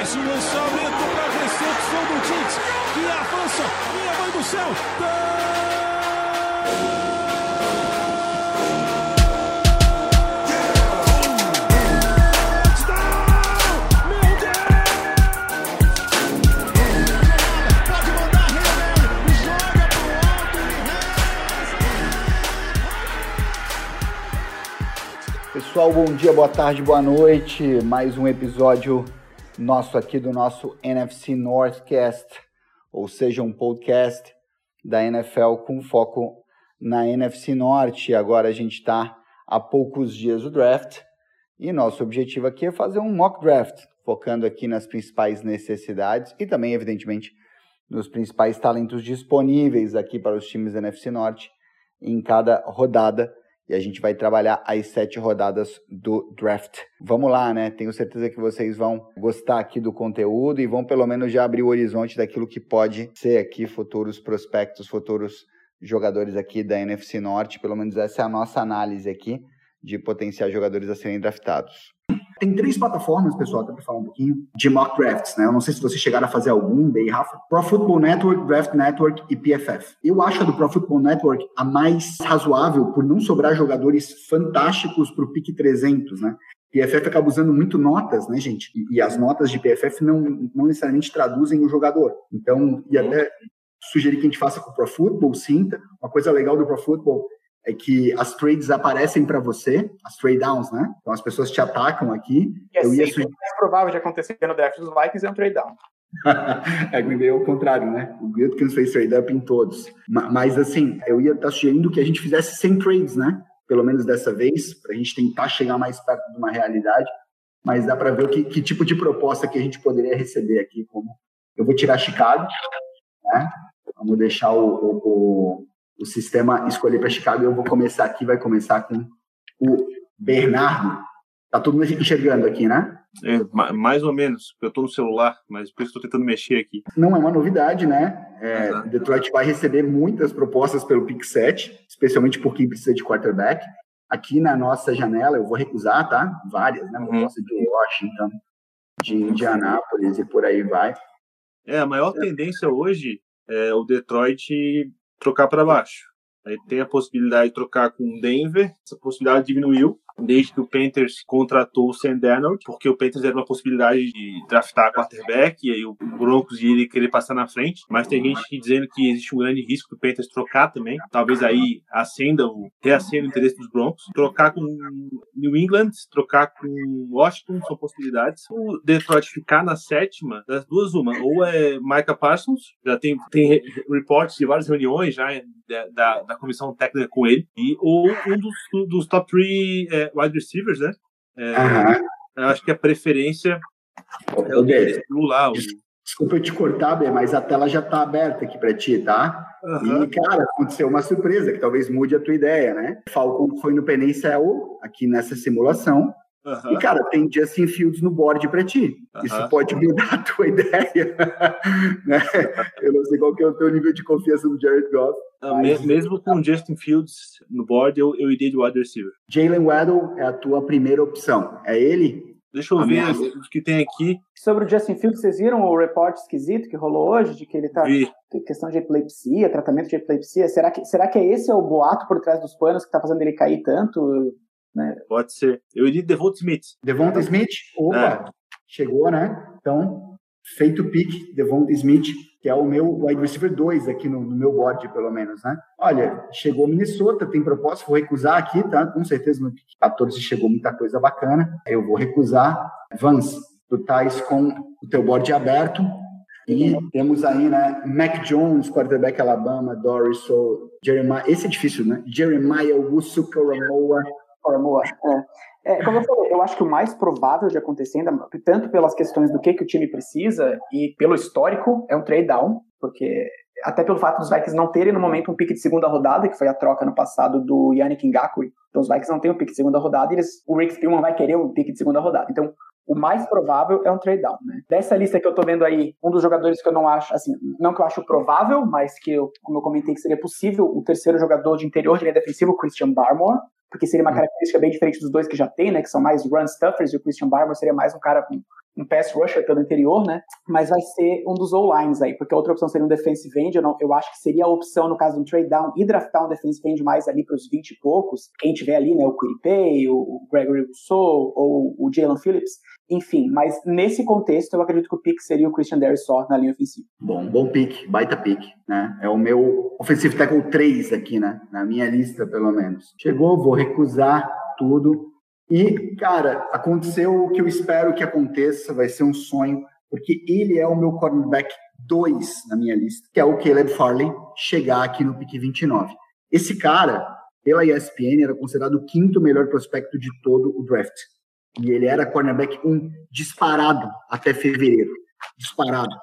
Faz o lançamento para a recepção do Tite. Que avança. Minha mãe do céu. Pessoal, bom dia, boa tarde, boa noite. Mais um episódio nosso aqui do nosso NFC Northcast, ou seja, um podcast da NFL com foco na NFC Norte. Agora a gente está a poucos dias do draft e nosso objetivo aqui é fazer um mock draft, focando aqui nas principais necessidades e também, evidentemente, nos principais talentos disponíveis aqui para os times da NFC Norte em cada rodada e a gente vai trabalhar as sete rodadas do draft. Vamos lá, né? Tenho certeza que vocês vão gostar aqui do conteúdo e vão pelo menos já abrir o horizonte daquilo que pode ser aqui futuros prospectos, futuros jogadores aqui da NFC Norte. Pelo menos essa é a nossa análise aqui de potenciais jogadores a serem draftados. Tem três plataformas, pessoal, até para falar um pouquinho, de mock drafts, né? Eu não sei se vocês chegaram a fazer algum, daí, Rafa. Pro Football Network, Draft Network e PFF. Eu acho a do Pro Football Network a mais razoável por não sobrar jogadores fantásticos pro pick 300, né? PFF acaba usando muito notas, né, gente? E, e as notas de PFF não, não necessariamente traduzem o jogador. Então, e até sugerir que a gente faça com o Pro Football, sinta. Uma coisa legal do Pro Football é que as trades aparecem para você, as trade downs, né? Então as pessoas te atacam aqui. E é eu ia sugerir. mais provável de acontecer no draft dos Vikings é um trade down. é, Green Bay é o contrário, né? O Guilkins fez trade up em todos. Ma- Mas, assim, eu ia estar sugerindo que a gente fizesse 100 trades, né? Pelo menos dessa vez, para a gente tentar chegar mais perto de uma realidade. Mas dá para ver o que, que tipo de proposta que a gente poderia receber aqui. Como eu vou tirar Chicago, né? Vamos deixar o, o, o, o sistema escolher para Chicago. Eu vou começar aqui, vai começar com o Bernardo. Tá todo mundo enxergando aqui, né? É, ma- mais ou menos, eu tô no celular, mas por isso estou tentando mexer aqui. não é uma novidade, né? É. Detroit vai receber muitas propostas pelo pick 7, especialmente por quem precisa de quarterback. Aqui na nossa janela, eu vou recusar, tá? Várias, né? Uhum. Proposta de Washington, de Indianápolis e por aí vai. É, a maior tendência hoje é o Detroit trocar para baixo. Aí tem a possibilidade de trocar com Denver, essa possibilidade diminuiu desde que o Panthers contratou o Sam Darnold, porque o Panthers era uma possibilidade de draftar quarterback, e aí o Broncos iria querer passar na frente, mas tem gente dizendo que existe um grande risco do Panthers trocar também, talvez aí acenda o, reacenda o interesse dos Broncos, trocar com New England, trocar com Washington, são possibilidades. O Detroit ficar na sétima, das duas uma, ou é Micah Parsons, já tem, tem re- reportes de várias reuniões já da, da, da comissão técnica com ele, e, ou um dos, dos top three é, wide receivers, né? É, eu acho que a preferência é o do lá. O, Desculpa eu te cortar, Bê, mas a tela já tá aberta aqui para ti, tá? Aham. E, cara, aconteceu uma surpresa que talvez mude a tua ideia, né? Falcon foi no Penicel, aqui nessa simulação, aham. E, cara, tem Justin Fields no board para ti. Isso Aham. pode mudar a tua ideia. né? Eu não sei qual que é o teu nível de confiança no Jared Goff. Ah, mas- Mesmo com o Justin Fields no board, eu, eu iria de wide receiver. Jalen Waddle é a tua primeira opção. É ele? Deixa eu ver Ameaça. os que tem aqui. Sobre o Justin Fields, vocês viram o report esquisito que rolou hoje, de que ele tá Vi. questão de epilepsia, tratamento de epilepsia? Será que, será que é esse é o boato por trás dos panos que tá fazendo ele cair tanto? Né? Pode ser. Eu iria de Devonta Smith. Devonta Smith? Opa, chegou, né? Então, feito o pick, Devonta Smith, que é o meu wide receiver 2 aqui no, no meu board, pelo menos, né? Olha, chegou Minnesota, tem proposta, vou recusar aqui, tá? Com certeza no pick 14 chegou muita coisa bacana. Eu vou recusar. Vance, tu tais com o teu board aberto. E temos aí, né? Mac Jones, quarterback Alabama, Doris, so, Jeremiah. Esse é difícil, né? Jeremiah Wusuka-Ramoa. É. É, como eu falei, eu acho que o mais provável de acontecer, tanto pelas questões do que, que o time precisa e pelo histórico, é um trade down, porque até pelo fato dos Vikings não terem no momento um pique de segunda rodada, que foi a troca no passado do Yannick Ngakwe. Então os Vikings não têm um pique de segunda rodada e eles, o Rick Spielman vai querer um pique de segunda rodada. Então o mais provável é um trade down, né? Dessa lista que eu tô vendo aí, um dos jogadores que eu não acho, assim, não que eu acho provável, mas que eu, como eu comentei que seria possível, o terceiro jogador de interior de linha defensiva, o Christian Barmore, porque seria uma característica bem diferente dos dois que já tem, né, que são mais run stuffers, e o Christian Barber seria mais um cara com um pass rusher pelo interior, né? Mas vai ser um dos O-lines aí, porque a outra opção seria um defensive end. Eu, não, eu acho que seria a opção, no caso de um trade down, e draftar um defensive end mais ali para os 20 e poucos. Quem tiver ali, né? O Quiripay, o Gregory Rousseau, ou o Jalen Phillips. Enfim, mas nesse contexto, eu acredito que o pick seria o Christian Darius só na linha ofensiva. Bom, bom pick, baita pick, né? É o meu offensive tackle 3 aqui, né? Na minha lista, pelo menos. Chegou, vou recusar tudo e, cara, aconteceu o que eu espero que aconteça, vai ser um sonho, porque ele é o meu cornerback 2 na minha lista, que é o Caleb Farley, chegar aqui no pick 29. Esse cara, pela ESPN, era considerado o quinto melhor prospecto de todo o draft. E ele era cornerback 1 disparado até fevereiro. Disparado.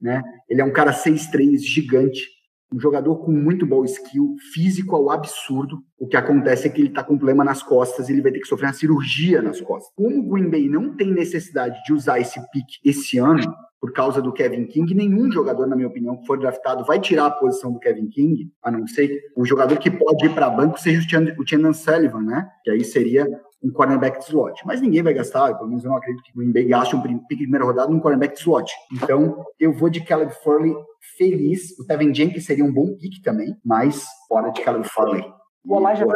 Né? Ele é um cara 6'3, gigante, um jogador com muito bom skill, físico ao absurdo. O que acontece é que ele está com problema nas costas e ele vai ter que sofrer uma cirurgia nas costas. Como o Green Bay não tem necessidade de usar esse pick esse ano, por causa do Kevin King, nenhum jogador, na minha opinião, que for draftado vai tirar a posição do Kevin King, a não ser o jogador que pode ir para banco seja o Chandon Sullivan, né? Que aí seria um cornerback de slot. Mas ninguém vai gastar, pelo menos eu não acredito que o Green Bay gaste um pick de primeira rodada num cornerback de slot. Então, eu vou de Caleb Furley feliz. O Tevin Jenkins seria um bom pick também, mas fora de Caleb Furley. O Elijah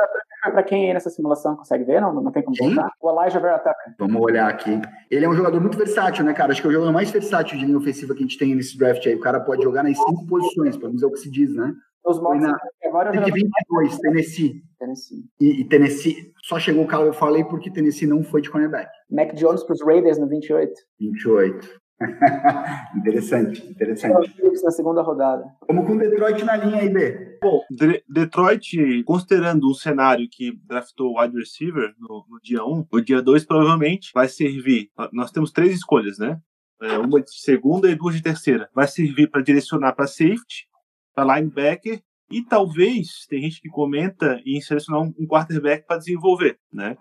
para quem aí nessa simulação consegue ver, não, não tem como voltar. O Elijah Vera Vamos olhar aqui. Ele é um jogador muito versátil, né, cara? Acho que é o jogador mais versátil de linha ofensiva que a gente tem nesse draft aí. O cara pode jogar nas cinco posições, pelo menos é o que se diz, né? Os mocks na... agora eu 22, Tennessee. Tennessee. E, e, Tennessee só chegou o cara, eu falei porque Tennessee não foi de cornerback. Mac Jones para os Raiders no 28. 28. interessante, interessante. Na segunda rodada. Vamos com Detroit na linha aí, B. Bom, De Detroit, considerando um cenário que draftou o wide receiver no, no dia 1, o dia 2 provavelmente vai servir. Nós temos três escolhas, né? É, uma de segunda e duas de terceira. Vai servir para direcionar para safety, para linebacker e talvez tem gente que comenta em selecionar um quarterback para desenvolver, né?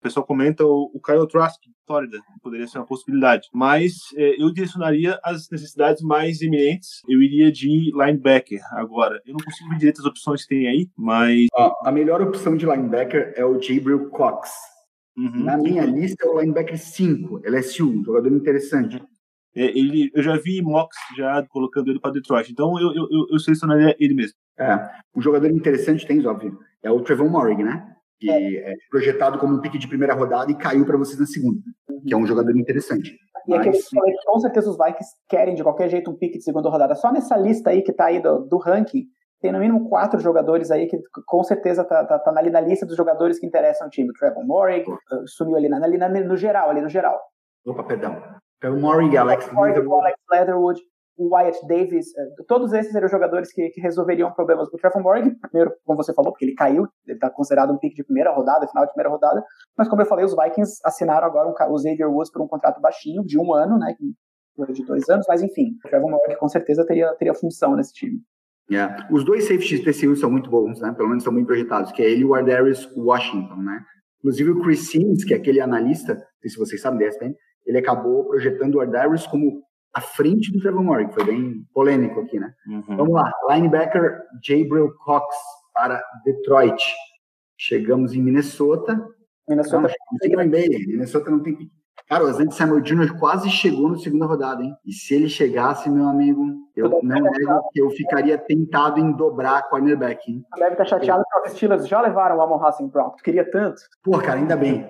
O pessoal comenta o, o Kyle Trask, Flórida, poderia ser uma possibilidade. Mas é, eu direcionaria as necessidades mais eminentes. Eu iria de linebacker agora. Eu não consigo ver direito as opções que tem aí, mas. a melhor opção de linebacker é o Jabril Cox. Uhum. Na minha lista é o linebacker 5, LSU, um jogador interessante. É, ele, eu já vi mocks já colocando ele para Detroit, então eu, eu, eu, selecionaria ele mesmo. É, um jogador interessante tem, óbvio, é o Trevor Morrig, né? Que é. é projetado como um pique de primeira rodada e caiu para vocês na segunda, que é um jogador interessante. E Mas... aquele que com certeza os Vikings querem de qualquer jeito um pique de segunda rodada. Só nessa lista aí que tá aí do, do ranking, tem no mínimo quatro jogadores aí que com certeza tá, tá, tá ali na lista dos jogadores que interessam o time. O Trevor Morrig sumiu ali, na, ali na, no geral, ali no geral. Opa, perdão. Então, Murray, Alex Leatherwood. Alex Leatherwood, o Wyatt Davis, eh, todos esses eram jogadores que, que resolveriam problemas do Trevor Morgan. Primeiro, como você falou, porque ele caiu, ele está considerado um pick de primeira rodada, final de primeira rodada. Mas, como eu falei, os Vikings assinaram agora um, o Xavier Woods por um contrato baixinho, de um ano, né? De dois anos, mas enfim, o Trevor Morgan com certeza teria, teria função nesse time. Yeah. Os dois safeties TCU são muito bons, né? Pelo menos são bem projetados, que é ele e o Ardarius Washington, né? Inclusive o Chris Sims, que é aquele analista, não sei se vocês sabem, da ESPN, ele acabou projetando o Ardarius como a frente do Trevor Morgan, que foi bem polêmico aqui, né? Uhum. Vamos lá, linebacker Jabril Cox para Detroit. Chegamos em Minnesota. Minnesota. Não, Minnesota não tem Cara, o Asante Samuel Jr. quase chegou na segunda rodada, hein? E se ele chegasse, meu amigo, eu não nego que eu ficaria tentado em dobrar cornerback, hein? Deve estar chateado que os Steelers já levaram o Amon Racing Brown. Tu queria tanto. Pô, cara, ainda bem.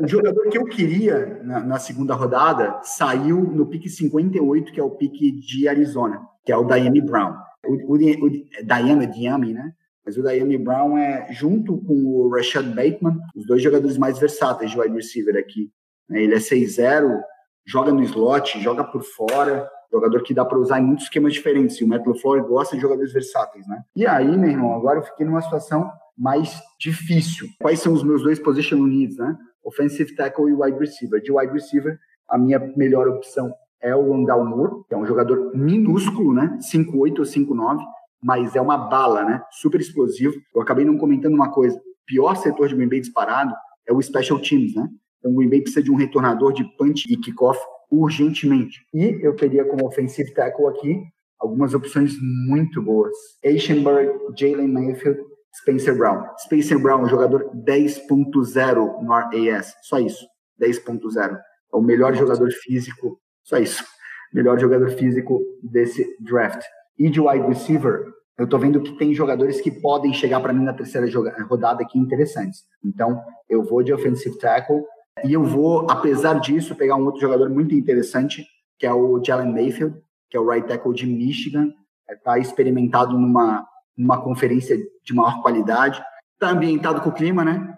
O jogador que eu queria na, na, segunda rodada saiu no pique 58, que é o pique de Arizona, que é o Diane Brown. O, o, o Diame, né? Mas o Diane Brown é, junto com o Rashad Bateman, os dois jogadores mais versáteis de wide receiver aqui né? Ele é 6-0, joga no slot, joga por fora, jogador que dá para usar em muitos esquemas diferentes. E o Matt LaFleur gosta de jogadores versáteis, né? E aí, meu irmão, agora eu fiquei numa situação mais difícil. Quais são os meus dois position needs, né? Offensive tackle e wide receiver. De wide receiver, a minha melhor opção é o Rondal Moore, que é um jogador minúsculo, né? 5'8 ou 5'9, mas é uma bala, né? Super explosivo. Eu acabei não comentando uma coisa. Pior setor de Green Bay disparado é o Special Teams, né? Então, o Green Bay precisa de um retornador de punch e kickoff urgentemente. E eu teria como offensive tackle aqui algumas opções muito boas. Eichenberg, Jalen Mayfield Spencer Brown. Spencer Brown, jogador 10.0 no RAS, só isso, 10.0. É o melhor jogador físico, só isso, melhor jogador físico desse draft. E de wide receiver, eu tô vendo que tem jogadores que podem chegar para mim na terceira rodada aqui interessantes. Então, eu vou de offensive tackle e eu vou, apesar disso, pegar um outro jogador muito interessante, que é o Jalen Mayfield, que é o right tackle de Michigan, está experimentado numa, numa conferência de maior qualidade, está ambientado com o clima, né?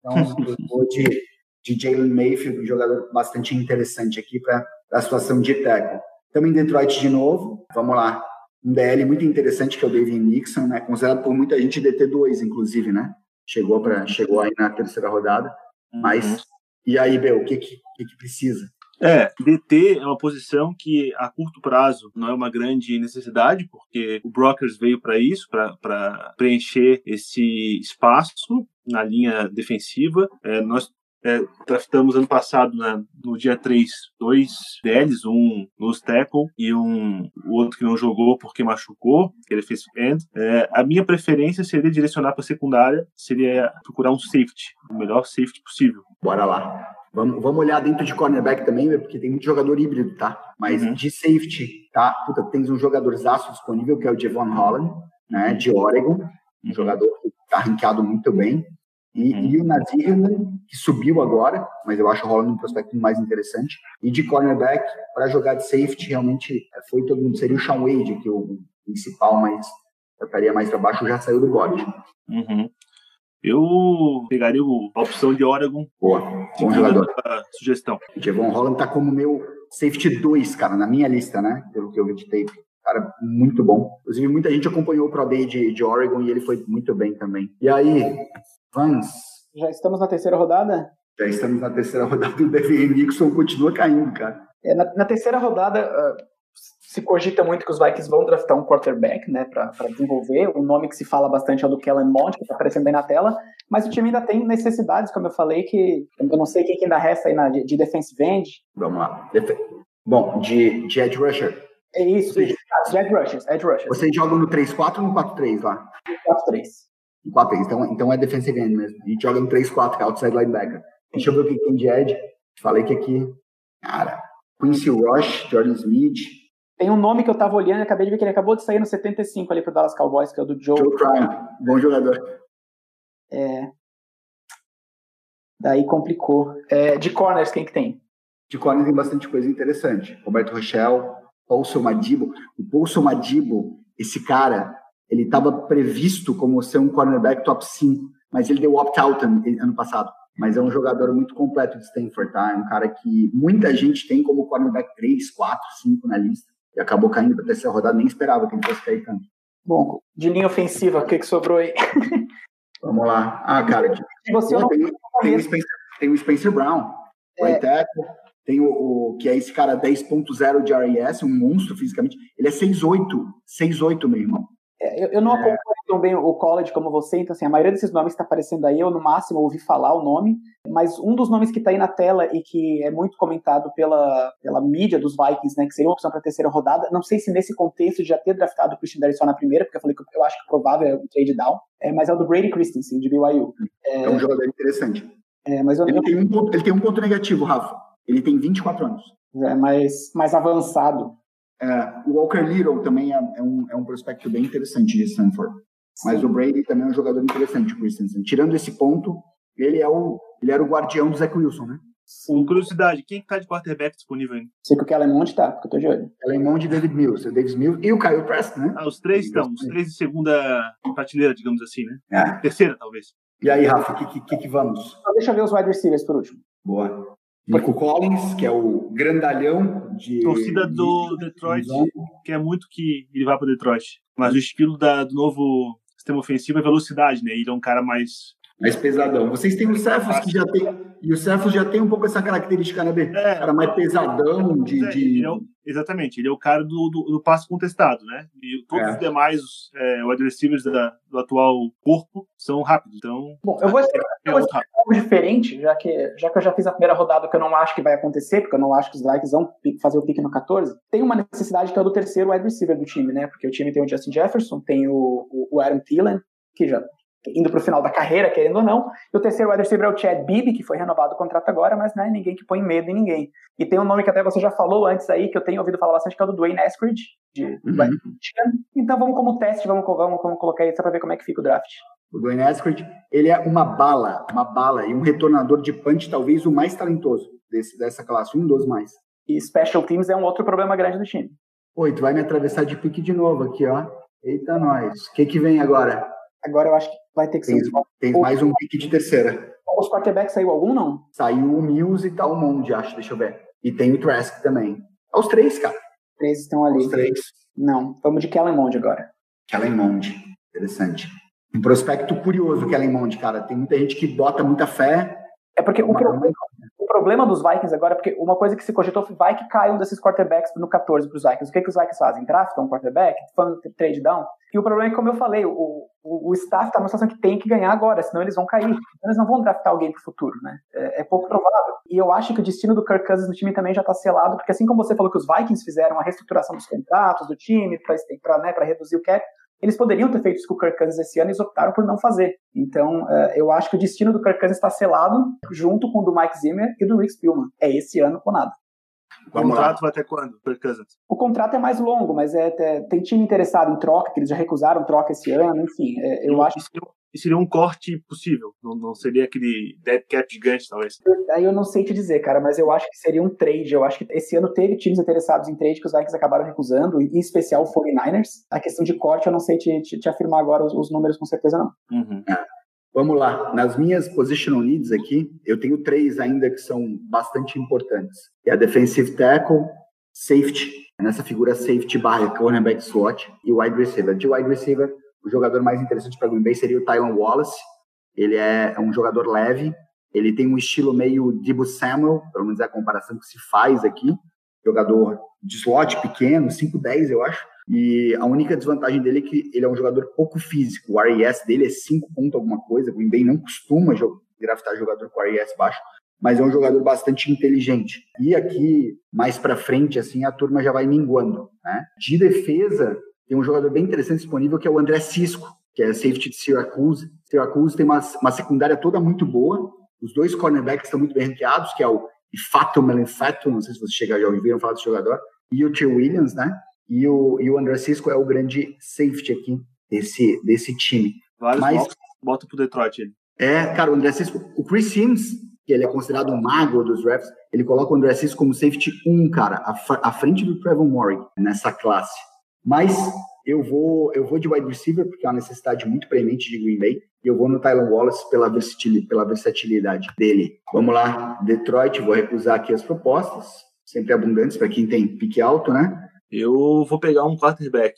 Então, eu de, de Jalen Mayfield, um jogador bastante interessante aqui para a situação de tackle. Estamos em Detroit de novo, vamos lá. Um DL muito interessante que é o David Nixon, né? Considerado por muita gente DT2, inclusive, né? Chegou, pra, chegou aí na terceira rodada. Uhum. Mas, e aí, Bel, o que, que, que precisa? É, DT é uma posição que a curto prazo não é uma grande necessidade, porque o Brokers veio para isso, para preencher esse espaço na linha defensiva. É, nós é, draftamos ano passado, no dia 3, dois DLs, um nos tackle e um o outro que não jogou porque machucou, que ele fez end. É, a minha preferência seria direcionar para secundária, seria procurar um safety, o melhor safety possível. Bora lá. Vamos, vamos olhar dentro de cornerback também, porque tem muito jogador híbrido, tá? Mas uhum. de safety, tá? Puta, tens um jogador zaço disponível, que é o Javon Holland, né? De Oregon. Um jogador que tá ranqueado muito bem. E, uhum. e o Nazir, que subiu agora, mas eu acho o Holland um prospecto mais interessante. E de cornerback, para jogar de safety, realmente foi todo mundo. Seria o Sean Wade, que é o principal, mas eu estaria mais para baixo, já saiu do board. Uhum. Eu pegaria a opção de Oregon. Boa, bom jogador. Sugestão. Devon Holland tá como meu safety 2, cara, na minha lista, né? Pelo que eu vi de tape. Cara, muito bom. Inclusive, muita gente acompanhou o Pro Day de, de Oregon e ele foi muito bem também. E aí, Vans? Já estamos na terceira rodada? Já estamos na terceira rodada. O Devin Nixon continua caindo, cara. É, na, na, terceira rodada, uh, se cogita muito que os Vikings vão draftar um quarterback, né, para desenvolver. O nome que se fala bastante é o do Kellen Mond, que está aparecendo aí na tela, mas o time ainda tem necessidades, como eu falei, que eu não sei quem que ainda resta aí na, de, de defensive end. Vamos lá. Bom, de, de edge rusher. É isso, isso. de edge rushers, edge rushers. Vocês jogam no 3-4 ou no 4-3 lá? 4-3. 4-3, então, então é defensive end mesmo. A gente joga no 3-4, outside linebacker. Deixa eu ver o que tem de edge. Falei que aqui, cara, Quincy Rush, Jordan Smith, tem um nome que eu tava olhando e acabei de ver que ele acabou de sair no 75 ali pro Dallas Cowboys, que é o do Joe. Joe Prime, bom jogador. É. Daí complicou. É, de corners, quem que tem? De corners tem bastante coisa interessante. Roberto Rochelle, Paulson Madibo. O Paulson Madibo, esse cara, ele estava previsto como ser um cornerback top 5, mas ele deu opt-out ano passado. Mas é um jogador muito completo de Stanford, tá? É um cara que muita gente tem como cornerback 3, 4, 5 na lista e acabou caindo para a terceira rodada, nem esperava que ele fosse cair tanto. Bom, de linha ofensiva, o que, que sobrou aí? Vamos lá. Ah, cara, de... você Pô, tem, tem, o Spencer, tem, o Spencer, Brown, o é. tackle, tem o, o, que é esse cara 10.0 de RES, um monstro fisicamente. Ele é 6'8", 6'8", meu irmão. É, eu, eu, não é. acompanho tão bem o college como você, então assim, a maioria desses nomes que está aparecendo aí, eu no máximo ouvi falar o nome, mas um dos nomes que está aí na tela e que é muito comentado pela, pela mídia dos Vikings, né, que seria uma opção para a terceira rodada, não sei se nesse contexto de já ter draftado o Christian Derry só na primeira, porque eu falei que eu acho que provável é o trade down, é, mas é o do Brady Christensen, de BYU. É, é um jogador interessante. É, mas eu, ele, tem um ponto, ele tem um ponto negativo, Rafa. Ele tem 24 anos. É mais, mais avançado. É, o Walker Little também é, é, um, é um prospecto bem interessante de Stanford. Mas Sim. o Brady também é um jogador interessante, o Christensen. Tirando esse ponto, ele é o ele era o guardião do Zach Wilson, né? Sim. Curiosidade, quem está de quarterback disponível ainda? Sei que o Kellen Mond tá, porque eu tô de olho. Kellen Mond e David Mills. O David Mills e o Kyle Preston, né? Ah, os três estão. Os três de segunda prateleira, digamos assim, né? É. Terceira, talvez. E aí, Rafa, o que, que, que, vamos? deixa eu ver os wide receivers por último. Boa. Nico Collins, que é o grandalhão de. Torcida do Detroit, que é muito que ele vá para Detroit. Mas o estilo da, do novo sistema ofensivo é velocidade, né? Ele é um cara mais mais pesadão. Vocês têm o Cephas que já tem. E o Cephas já tem um pouco essa característica, né, B? É, cara mais pesadão de. É, de... Ele é o, exatamente, ele é o cara do, do, do passo contestado, né? E todos é. os demais é, wide receivers da, do atual corpo são rápidos. Então. Bom, eu vou ser, é, um pouco diferente, já que, já que eu já fiz a primeira rodada que eu não acho que vai acontecer, porque eu não acho que os Vikings vão fazer o pique no 14. Tem uma necessidade que é do terceiro wide receiver do time, né? Porque o time tem o Justin Jefferson, tem o, o, o Aaron Thielen, que já indo para o final da carreira, querendo ou não. E o terceiro wide receiver é o Chad Bibi, que foi renovado o contrato agora, mas não é ninguém que põe medo em ninguém. E tem um nome que até você já falou antes aí, que eu tenho ouvido falar bastante, que é o do Dwayne Eskridge, de uhum. Então vamos como teste, vamos, vamos, vamos colocar isso para ver como é que fica o draft. O Dwayne Eskridge, ele é uma bala, uma bala e um retornador de punch, talvez o mais talentoso desse, dessa classe, um dos mais. E special teams é um outro problema grande do time. Oi, tu vai me atravessar de pique de novo aqui, ó. Eita, nós. O que que vem agora? Agora eu acho que vai ter que tem, ser. Tem mais um pique de terceira. Os quarterbacks saiu algum, não? Saiu o Mills e tal, um monte, acho. Deixa eu ver. E tem o Trask também. Os três, cara. Três estão ali. Os três. Não, vamos de Kellen Mond agora. Kellen Mond. Interessante. Um prospecto curioso, Kellen Mond, cara. Tem muita gente que bota muita fé. É porque o, pro... problema dos Vikings agora, porque uma coisa que se cogitou foi vai que cai um desses quarterbacks no 14 para os Vikings. O que, que os Vikings fazem? Draftam um quarterback? Fazem trade down? E o problema é que, como eu falei, o, o, o staff está numa situação que tem que ganhar agora, senão eles vão cair. Então eles não vão draftar alguém para o futuro, né? É, é, pouco provável. E eu acho que o destino do Kirk Cousins no time também já está selado, porque assim como você falou que os Vikings fizeram a reestruturação dos contratos do time para né, reduzir o cap, eles poderiam ter feito isso com o Kirk Cousins esse ano e optaram por não fazer. Então, é, eu acho que o destino do Kirk Cousins está selado junto com o do Mike Zimmer e do Rick Spielman. É esse ano ou nada. O contrato vai até quando, Kirk Cousins? O contrato é mais longo, mas é, é, tem time interessado em troca, que eles já recusaram troca esse ano, enfim. É, eu acho. que seria um corte possível, não, não seria aquele dead cap gigante, talvez. Aí eu não sei te dizer, cara, mas eu acho que seria um trade. Eu acho que esse ano teve times interessados em trade que os Vikings acabaram recusando, em especial o 49ers. A questão de corte, eu não sei te, te, te afirmar agora os, os, números com certeza, não. Uhum. Vamos lá, nas minhas positional needs aqui, eu tenho três ainda que são bastante importantes. É a defensive tackle, safety, nessa figura safety barra cornerback slot e wide receiver. De wide receiver, o jogador mais interessante para Green Bay seria o Tylan Wallace. Ele é, é um jogador leve, ele tem um estilo meio Debo Samuel, pelo menos é a comparação que se faz aqui. Jogador de slot pequeno, 5'10 eu acho. E a única desvantagem dele é que ele é um jogador pouco físico. O RES dele é 5 ponto alguma coisa. O Green Bay não costuma draftar jogador com RES baixo, mas é um jogador bastante inteligente. E aqui, mais para frente, assim, a turma já vai minguando. Né? De defesa, tem um jogador bem interessante disponível que é o André Cisco, que é safety de Syracuse. Syracuse tem uma, uma secundária toda muito boa. Os dois cornerbacks estão muito bem ranqueados, que é o Ifato Melenfato, não sei se vocês já ouviram falar desse jogador, e o Tio Williams, né? E o, e o André Cisco é o grande safety aqui desse, desse time. Vários Mas, bota pro Detroit ele. É, cara, o André Cisco, o Chris Sims, que ele é considerado um mago dos refs, ele coloca o André Cisco como safety 1, cara, à, à frente do Trevor Morrig nessa classe. Mas eu vou, eu vou de wide receiver, porque é uma necessidade muito premente de Green Bay, e eu vou no Tyler Wallace pela versatilidade, pela versatilidade dele. Vamos lá, Detroit, vou recusar aqui as propostas, sempre abundantes para quem tem pique alto, né? Eu vou pegar um quarterback.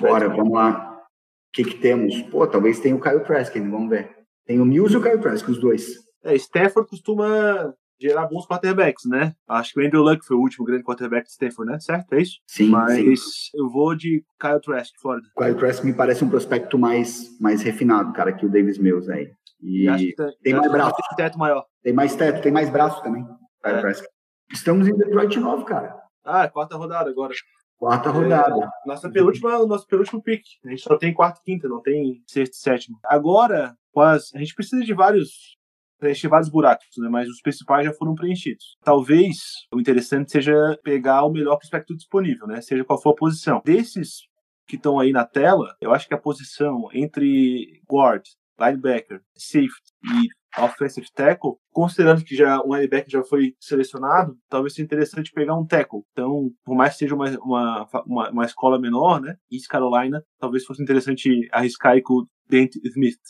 Bora, vamos lá. O que, que temos? Pô, talvez tenha o Kyle Trask, vamos ver. Tem o Mills e o Kyle Trask, os dois. É, Stafford costuma gerar bons quarterbacks, né? Acho que o Andrew Luck foi o último grande quarterback de Stanford, né? Certo? É isso? Sim. Mas sim. eu vou de Kyle Trask, Florida. Kyle Trask me parece um prospecto mais, mais refinado, cara, que o Davis Mills aí. E, e acho que tem, tem mais braço. Tem teto maior. Tem mais teto, tem mais braço também. Kyle é. Trask. Estamos em Detroit de novo, cara. Ah, quarta rodada agora. Quarta rodada. É, nossa penúltima, nosso penúltimo pick. A gente só tem quarta e quinta, não tem sexta e sétima. Agora, a gente precisa de vários preencher vários buracos, né? mas os principais já foram preenchidos. Talvez o interessante seja pegar o melhor prospecto disponível, né? seja qual for a posição. Desses que estão aí na tela, eu acho que a posição entre guard, linebacker, safety e offensive tackle, considerando que já um linebacker já foi selecionado, talvez seja interessante pegar um tackle. Então, por mais que seja uma, uma, uma, uma escola menor, né, East Carolina, talvez fosse interessante arriscar aí com o Dent Smith.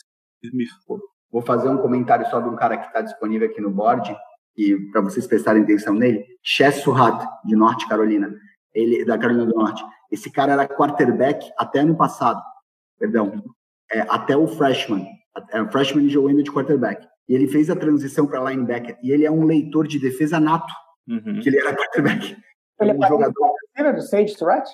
Smith. Vou fazer um comentário só de um cara que está disponível aqui no board, e para vocês prestarem atenção nele, Chess Surratt, de Norte Carolina, ele da Carolina do Norte. Esse cara era quarterback até ano passado, perdão, é, até o freshman. É, freshman jogou ainda de quarterback. E ele fez a transição para linebacker. E ele é um leitor de defesa nato, uhum. que ele era quarterback. Ele é um jogador. do Sage Surratt?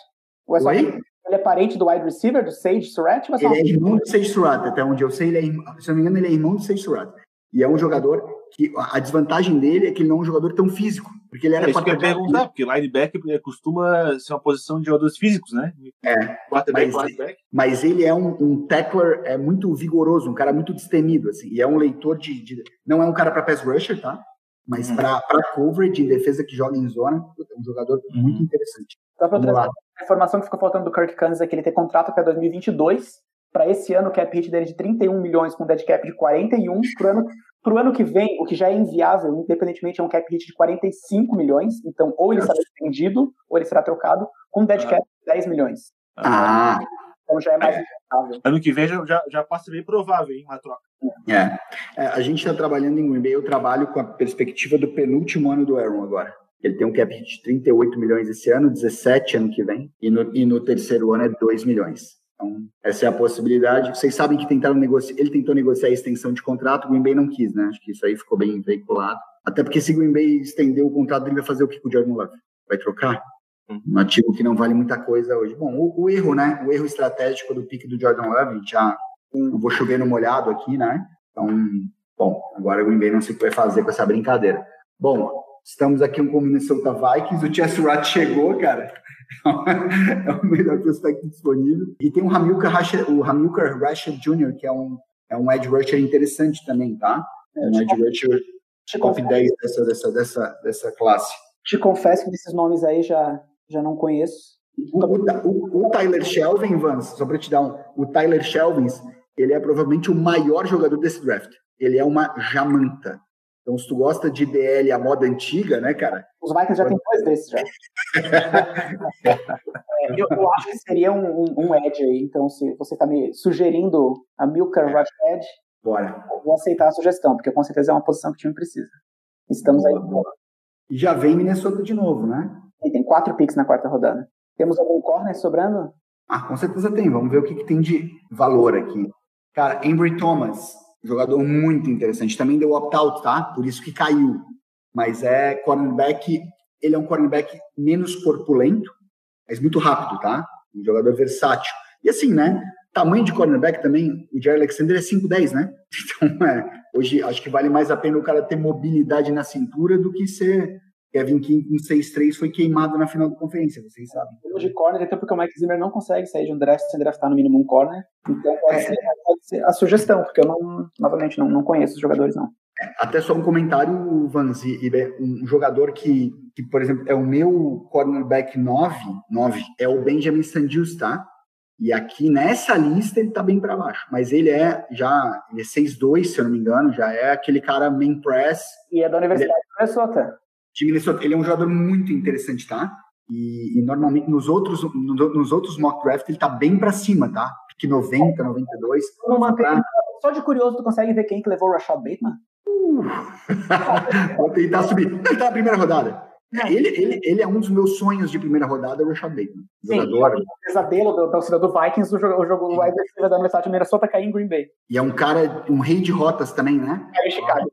Oi? Ele é parente do wide receiver, do Sage Surratt? Ele é irmão do Sage Surratt, até onde eu sei, ele é, se não me engano, ele é irmão do Sage Surratt. E é um jogador que a desvantagem dele é que ele não é um jogador tão físico. Porque ele era é isso que eu ia perguntar, porque linebacker costuma ser uma posição de jogadores físicos, né? É. Quarterback, mas, linebacker. mas ele é um, um tackler é muito vigoroso, um cara muito destemido, assim, e é um leitor de. de não é um cara para pass rusher, tá? Mas uhum. para coverage, em defesa que joga em zona, é um jogador uhum. muito interessante. Só para trazer a informação que ficou faltando do Kirk Cousins é que ele tem contrato até 2022. Para esse ano, o cap hit dele é de 31 milhões, com dead cap de 41. Para o ano, pro ano que vem, o que já é inviável, independentemente, é um cap hit de 45 milhões. Então, ou ele será vendido, ou ele será trocado, com dead ah. cap de 10 milhões. Ah. Então já é mais inviável. Ano que vem já, já passa bem provável, hein, uma troca. É. é a gente está trabalhando em Green Bay, eu trabalho com a perspectiva do penúltimo ano do Aaron agora. Ele tem um cap de 38 milhões esse ano, 17 ano que vem, e no, e no terceiro ano é 2 milhões. Então, essa é a possibilidade. Vocês sabem que tentaram negociar, ele tentou negociar a extensão de contrato, o Green Bay não quis, né? Acho que isso aí ficou bem veiculado. Até porque se o Green Bay estender o contrato, ele vai fazer o que com o Jordan Love? Vai trocar? Uhum. Um ativo que não vale muita coisa hoje. Bom, o, o, erro, né? O erro estratégico do pique do Jordan Love, já um, vou chover no molhado aqui, né? Então, bom, agora o Green Bay não se vai fazer com essa brincadeira. Bom, Estamos aqui com o Minnesota Vikings. O Chess Rat chegou, cara. é o melhor prospecto disponível. E tem o Hamilcar, Rasher, o Hamilcar Rasher Jr., que é um, é um edge rusher interessante também, tá? É um edge rusher top 10 dessa, dessa, dessa, dessa classe. Te confesso que esses nomes aí já, já não conheço. O, o, o Tyler Shelvin, Vance, só para te dar um, o Tyler Shelvins, ele é provavelmente o maior jogador desse draft. Ele é uma jamanta. Então, se tu gosta de DL a moda antiga, né, cara? Os Vikings já tem dois desses já. é, eu, eu, acho que seria um, um, um, edge aí. Então, se você está me sugerindo a Milker Rush Edge, Bora. vou aceitar a sugestão, porque com certeza é uma posição que o time precisa. Estamos boa, aí. Boa. E já vem Minnesota de novo, né? E tem quatro picks na quarta rodada. Temos algum corner sobrando? Ah, com certeza tem. Vamos ver o que, que tem de valor aqui. Cara, Embry Thomas, Jogador muito interessante. Também deu opt-out, tá? Por isso que caiu. Mas é cornerback. Ele é um cornerback menos corpulento, mas muito rápido, tá? Um jogador versátil. E assim, né? Tamanho de cornerback também, o Jerry Alexander é 5'10, né? Então, é, hoje acho que vale mais a pena o cara ter mobilidade na cintura do que ser Kevin King com 6-3 foi queimado na final da conferência, vocês sabem. De corner, até porque o Mike Zimmer não consegue sair de um draft sem draftar no mínimo um corner. Então pode, é. ser, pode ser, a sugestão, porque eu não, novamente, não, não conheço os jogadores, não. É, até só um comentário, Vans, e, um jogador que, que, por exemplo, é o meu cornerback 9, 9 é o Benjamin Sandus, tá? E aqui nessa lista ele tá bem para baixo, mas ele é já, ele é 6'2, se eu não me engano, já é aquele cara main press. E é da Universidade de Minnesota de Minnesota. Ele é um jogador muito interessante, tá? E, e normalmente nos outros, nos outros mock draft ele tá bem para cima, tá? Que 90, 92. Não mantém, pra... Só de curioso, tu consegue ver quem que levou o Rashad Bateman? Uh. Vou tentar subir. Ele tá na primeira rodada. É, ele, ele, ele é um dos meus sonhos de primeira rodada, o Rashad Bateman. Sim, jogador. o pesadelo do torcedor do Vikings, o jogo, o jogo da Universidade de Minnesota cair em Green Bay. E é um cara, um rei de rotas também, né? É Chicago.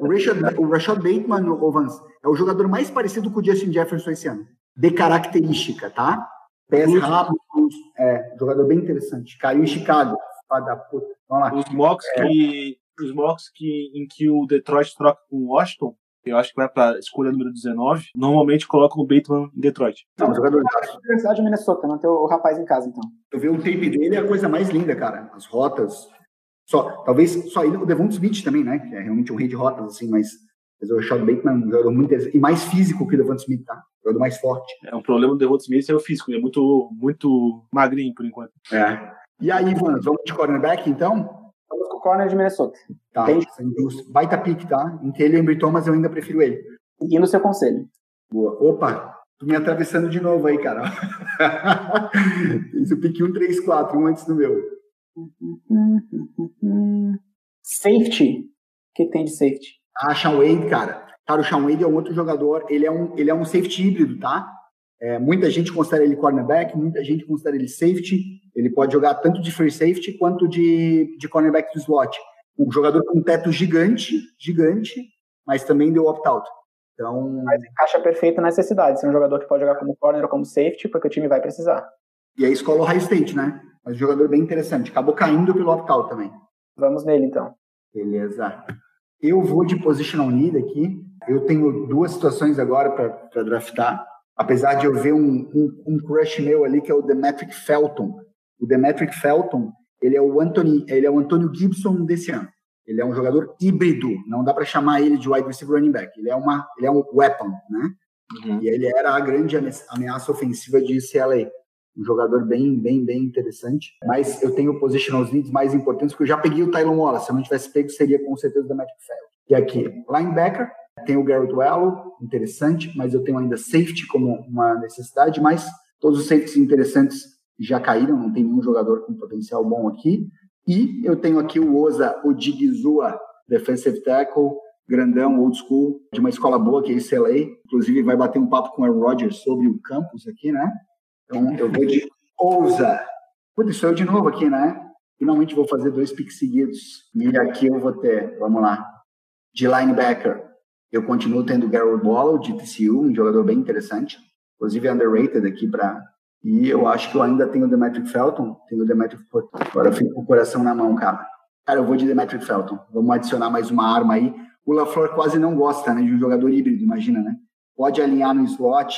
O Rashad, o Rashad Bateman, o Vance, é o jogador mais parecido com o Justin Jefferson esse ano. De característica, tá? Pés rápidos, é, jogador bem interessante. Caiu em Chicago. Da puta. Vamos lá. Os mocks, é. que, os mocks que, em que o Detroit troca com o Washington, eu acho que vai para escolha número 19, normalmente colocam o Bateman em Detroit. Não, jogador da Universidade de Minnesota, não tem o rapaz em casa, então. Eu vi o tape dele, é a coisa mais linda, cara. As rotas, só, talvez só ele, o Devon Smith também, né? Que é realmente um rei de rotas, assim, mas, mas o Rashad Bateman é um jogador muito. E mais físico que o Devon Smith, tá? Um jogador mais forte. É, um problema do Devon Smith é o físico, ele é muito, muito magrinho por enquanto. É. E aí, Ivan, vamos de cornerback, então? Vamos com o corner de Minnesota. Tá, Tem... baita pick, tá? Em que ele e Thomas eu ainda prefiro ele. E no seu conselho. Boa. Opa, tô me atravessando de novo aí, cara. Esse pick 1, 3, 4, um antes do meu. Safety. O que tem de safety? Ah, Sean Wade, cara. Cara, o Sean Wade é um outro jogador. Ele é um, ele é um safety híbrido, tá? É, muita gente considera ele cornerback, muita gente considera ele safety. Ele pode jogar tanto de free safety quanto de, de cornerback do slot. Um jogador com um teto gigante, gigante, mas também deu opt-out. Então... Mas encaixa perfeito na necessidade. Ser um jogador que pode jogar como corner ou como safety, porque o time vai precisar. E a escola High State, né? Mas um jogador bem interessante. Acabou caindo pelo opt-out também. Vamos nele, então. Beleza. Eu vou de positional need aqui. eu tenho duas situações agora para draftar, apesar de eu ver um, um, um, crush meu ali que é o Demetric Felton. O Demetric Felton, ele é o Anthony, ele é o Antônio Gibson desse ano. Ele é um jogador híbrido, não dá para chamar ele de wide receiver running back. Ele é uma, ele é um weapon, né? Uhum. E ele era a grande ameaça ofensiva de CLA. Um jogador bem, bem, bem interessante. Mas eu tenho positional needs mais importantes, porque eu já peguei o Tylon Wallace. Se eu não tivesse pego, seria com certeza o Demetric Felton. E aqui, linebacker, tem o Garrett Wello, interessante, mas eu tenho ainda safety como uma necessidade, mas todos os safeties interessantes já caíram, não tem nenhum jogador com potencial bom aqui. E eu tenho aqui o Oza Odigizua, defensive tackle, grandão, old school, de uma escola boa que é CLA. Inclusive vai bater um papo com o Aaron Rodgers sobre o campus aqui, né? Então eu vou de Oza. Putz, sou eu de novo aqui, né? Finalmente vou fazer dois picks seguidos. E aqui eu vou ter, vamos lá, de linebacker, eu continuo tendo Garrett Wallow, de TCU, um jogador bem interessante, inclusive underrated aqui para. E eu acho que eu ainda tenho o Demetric Felton, tenho o Demetric. Agora eu fico com o coração na mão, cara. Cara, eu vou de Demetric Felton. Vamos adicionar mais uma arma aí. O LaFleur quase não gosta né, de um jogador híbrido, imagina, né? Pode alinhar no slot,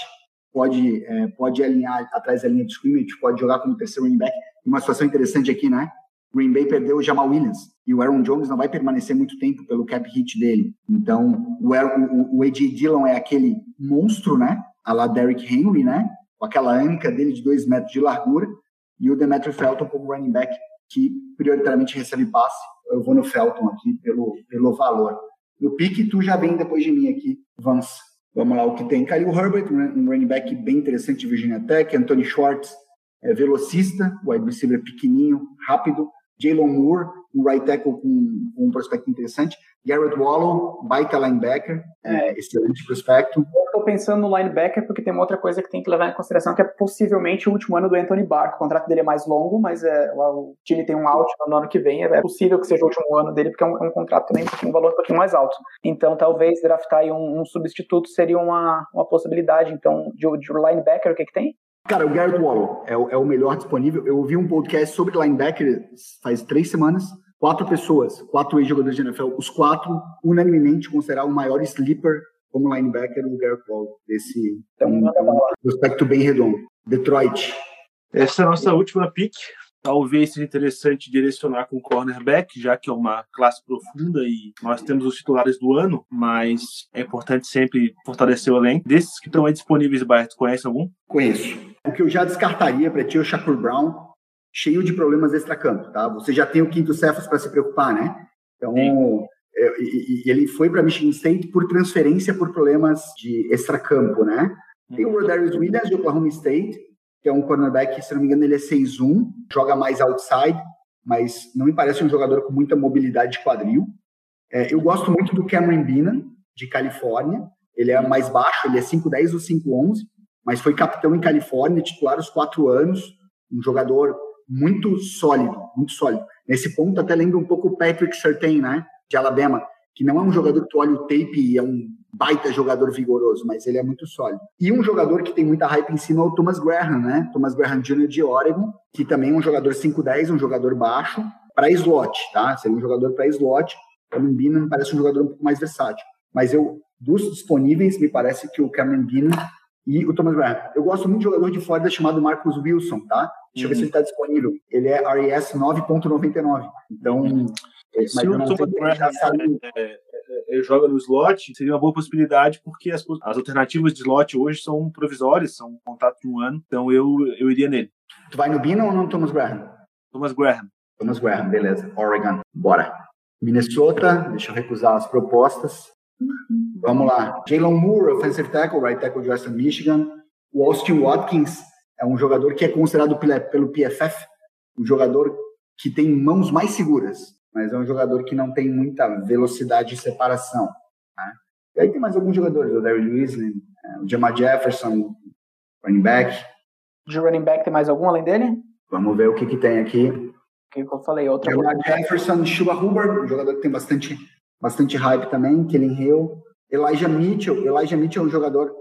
pode, é, pode alinhar atrás da linha de scrimmage, pode jogar como terceiro running back. Uma situação interessante aqui, né? Green Bay perdeu o Jamal Williams e o Aaron Jones não vai permanecer muito tempo pelo cap hit dele. Então, o, o, o AJ Dillon é aquele monstro, né? A lá Derrick Henry, né? Com aquela anca dele de dois metros de largura. E o Demetri Felton como running back que prioritariamente recebe passe. Eu vou no Felton aqui pelo, pelo valor. No pique, tu já vem depois de mim aqui, Vance. Vamos lá, o que tem? Khalil Herbert, um running back bem interessante de Virginia Tech. Anthony Schwartz, é velocista, wide receiver pequenininho, rápido. Jalen Moore, um right tackle com, com, um prospecto interessante. Garrett Wallow, baita linebacker, é, excelente prospecto. Estou pensando no linebacker porque tem uma outra coisa que tem que levar em consideração, que é possivelmente o último ano do Anthony Barr. O contrato dele é mais longo, mas é, o time tem um out no ano que vem. É possível que seja o último ano dele, porque é um, é um contrato também com um valor um pouquinho mais alto. Então, talvez draftar um, um, substituto seria uma, uma possibilidade. Então, de, de linebacker, o que, que tem? Cara, o Garrett Wallow é, é, o melhor disponível. Eu ouvi um podcast sobre linebacker faz três semanas. Quatro pessoas, quatro ex-jogadores de NFL, os quatro unanimemente consideraram o maior sleeper como linebacker o Garrett Wallow. Esse é um, é um prospecto bem redondo. Detroit. Essa é a nossa última pick. Talvez seja interessante direcionar com cornerback, já que é uma classe profunda e nós temos os titulares do ano, mas é importante sempre fortalecer o elenco. Desses que estão aí disponíveis, Bart, conhece algum? Conheço. O que eu já descartaria para ti é o Shakur Brown, cheio de problemas extra-campo, tá? Você já tem o quinto Cephas para se preocupar, né? Então, é, ele foi para Michigan State por transferência por problemas de extra-campo, né? Tem o Rodarius Williams de Oklahoma State, que é um cornerback, se não me engano, ele é 6'1", joga mais outside, mas não me parece um jogador com muita mobilidade de quadril. É, eu gosto muito do Cameron Binan, de Califórnia. Ele é mais baixo, ele é 5'10 ou 5'11, mas foi capitão em Califórnia, titular os quatro anos, um jogador muito sólido, muito sólido. Nesse ponto, até lembra um pouco o Patrick Surtain, né, de Alabama, que não é um jogador que tu olha o tape e é um baita jogador vigoroso, mas ele é muito sólido. E um jogador que tem muita hype em cima é o Thomas Graham, né? Thomas Graham Jr. de Oregon, que também é um jogador 5'10, um jogador baixo, para slot, tá? Seria um jogador para slot. Cameron Bina me parece um jogador um pouco mais versátil. Mas eu, dos disponíveis, me parece que o Cameron Bina e o Thomas Graham. Eu gosto muito de jogador de Flórida chamado Marcus Wilson, tá? Deixa eu ver se ele está disponível. Ele é RES 9.99. Então, é, se o Thomas Graham é, é, é, joga no slot, seria uma boa possibilidade, porque as, as alternativas de slot hoje são provisórias, são um contrato de um ano, então eu, eu iria nele. Tu vai no Bina ou no Thomas Graham? Thomas Graham. Thomas Graham, beleza. Oregon, bora. Minnesota, deixa eu recusar as propostas. Vamos lá. Jalen Moore, offensive tackle, right tackle de Western Michigan. O Austin Watkins é um jogador que é considerado pelo PFF o jogador que tem mãos mais seguras mas é um jogador que não tem muita velocidade de separação. Né? E aí tem mais alguns jogadores, o Derrick Weasley, é, o Jamal Jefferson, running back. De running back tem mais algum além dele? Vamos ver o que, que tem aqui. O que eu falei? Outra Jamal Jefferson, Chuba Hubbard, um jogador que tem bastante, bastante hype também, Kellen Hill. Elijah Mitchell, Elijah Mitchell é um jogador,